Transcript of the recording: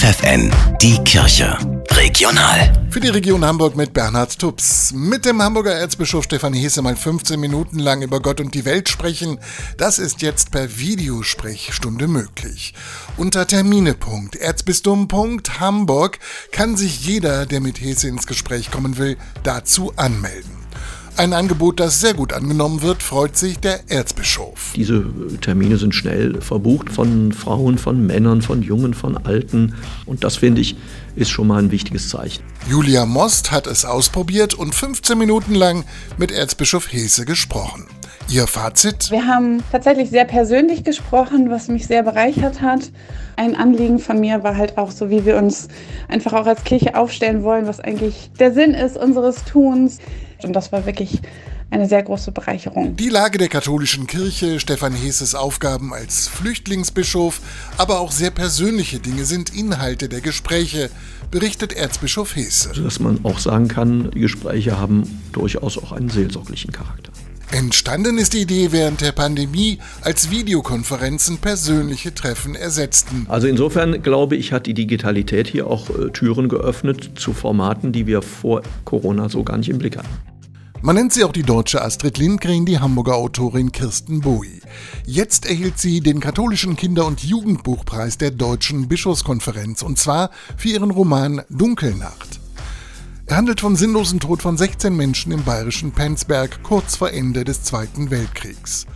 FFN, die Kirche. Regional. Für die Region Hamburg mit Bernhard Tubbs. Mit dem Hamburger Erzbischof Stefan Hesse mal 15 Minuten lang über Gott und die Welt sprechen. Das ist jetzt per Videosprechstunde möglich. Unter Termine.erzbistum.hamburg kann sich jeder, der mit Hesse ins Gespräch kommen will, dazu anmelden. Ein Angebot, das sehr gut angenommen wird, freut sich der Erzbischof. Diese Termine sind schnell verbucht von Frauen, von Männern, von Jungen, von Alten. Und das finde ich ist schon mal ein wichtiges Zeichen. Julia Most hat es ausprobiert und 15 Minuten lang mit Erzbischof Hese gesprochen. Ihr Fazit? Wir haben tatsächlich sehr persönlich gesprochen, was mich sehr bereichert hat. Ein Anliegen von mir war halt auch so, wie wir uns einfach auch als Kirche aufstellen wollen, was eigentlich der Sinn ist unseres Tuns. Und das war wirklich eine sehr große Bereicherung. Die Lage der katholischen Kirche, Stefan Heses Aufgaben als Flüchtlingsbischof, aber auch sehr persönliche Dinge sind Inhalte der Gespräche, berichtet Erzbischof Hese. Also, dass man auch sagen kann, die Gespräche haben durchaus auch einen seelsorglichen Charakter. Entstanden ist die Idee während der Pandemie, als Videokonferenzen persönliche Treffen ersetzten. Also insofern glaube ich, hat die Digitalität hier auch äh, Türen geöffnet zu Formaten, die wir vor Corona so gar nicht im Blick hatten. Man nennt sie auch die deutsche Astrid Lindgren, die Hamburger Autorin Kirsten Bowie. Jetzt erhielt sie den katholischen Kinder- und Jugendbuchpreis der Deutschen Bischofskonferenz und zwar für ihren Roman Dunkelnacht. Er handelt vom sinnlosen Tod von 16 Menschen im bayerischen Penzberg kurz vor Ende des Zweiten Weltkriegs.